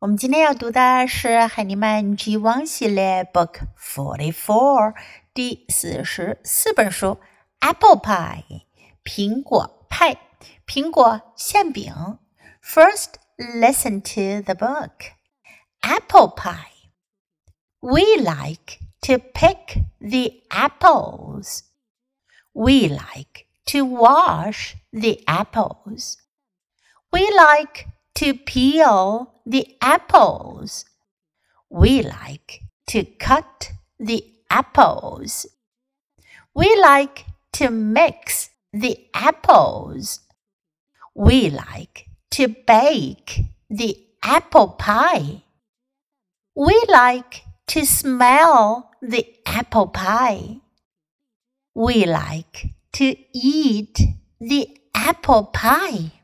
我们今天要读的是海尼曼 G1 系列 Book Forty Four 第四十四本书 Apple Pie 苹果派苹果馅饼。First, listen to the book. Apple pie. We like to pick the apples. We like to wash the apples. We like to peel the apples. We like to cut the apples. We like to mix the apples. We like to bake the apple pie. We like to smell the apple pie. We like to eat the apple pie.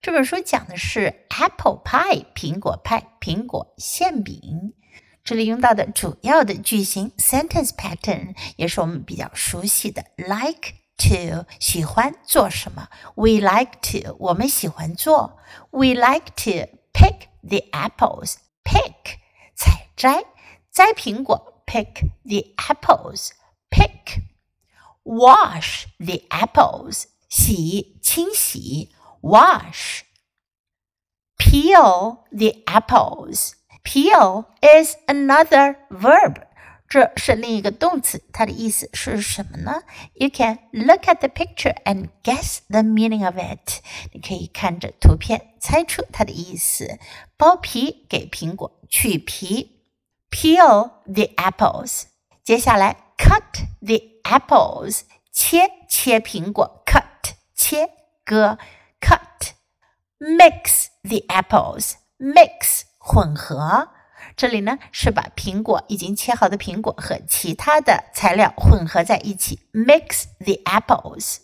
这本书讲的是 apple pie 苹果派、苹果馅饼。这里用到的主要的句型 sentence pattern 也是我们比较熟悉的，like to 喜欢做什么，we like to 我们喜欢做，we like to pick the apples pick 采摘摘苹果，pick the apples pick wash the apples 洗清洗。 wash. Peel the apples. Peel is another verb. 这是另一个动词，它的意思是什么呢？You can look at the picture and guess the meaning of it。你可以看着图片猜出它的意思。剥皮给苹果去皮，peel the apples。接下来，cut the apples，切切苹果，cut 切割。 cut, mix the apples, mix 混合。这里呢是把苹果已经切好的苹果和其他的材料混合在一起，mix the apples.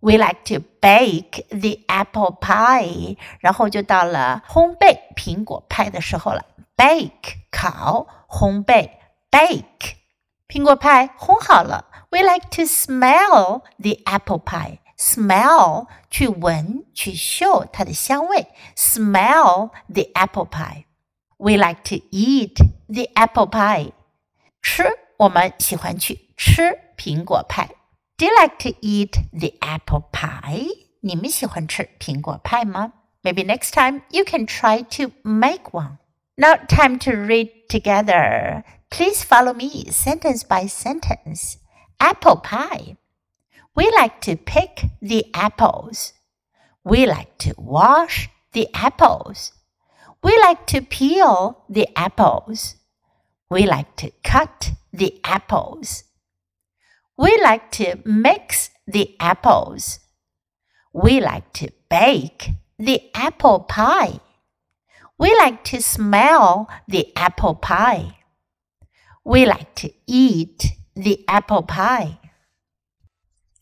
We like to bake the apple pie，然后就到了烘焙苹果派的时候了。Bake 烤，烘焙 bake。苹果派烘好了。We like to smell the apple pie smell 去闻去嗅它的香味，smell the apple pie。We like to eat the apple pie。吃，我们喜欢去吃苹果派。Do you like to eat the apple pie？你们喜欢吃苹果派吗？Maybe next time you can try to make one. Now time to read together. Please follow me sentence by sentence. Apple pie. We like to pick the apples. We like to wash the apples. We like to peel the apples. We like to cut the apples. We like to mix the apples. We like to bake the apple pie. We like to smell the apple pie. We like to eat the apple pie.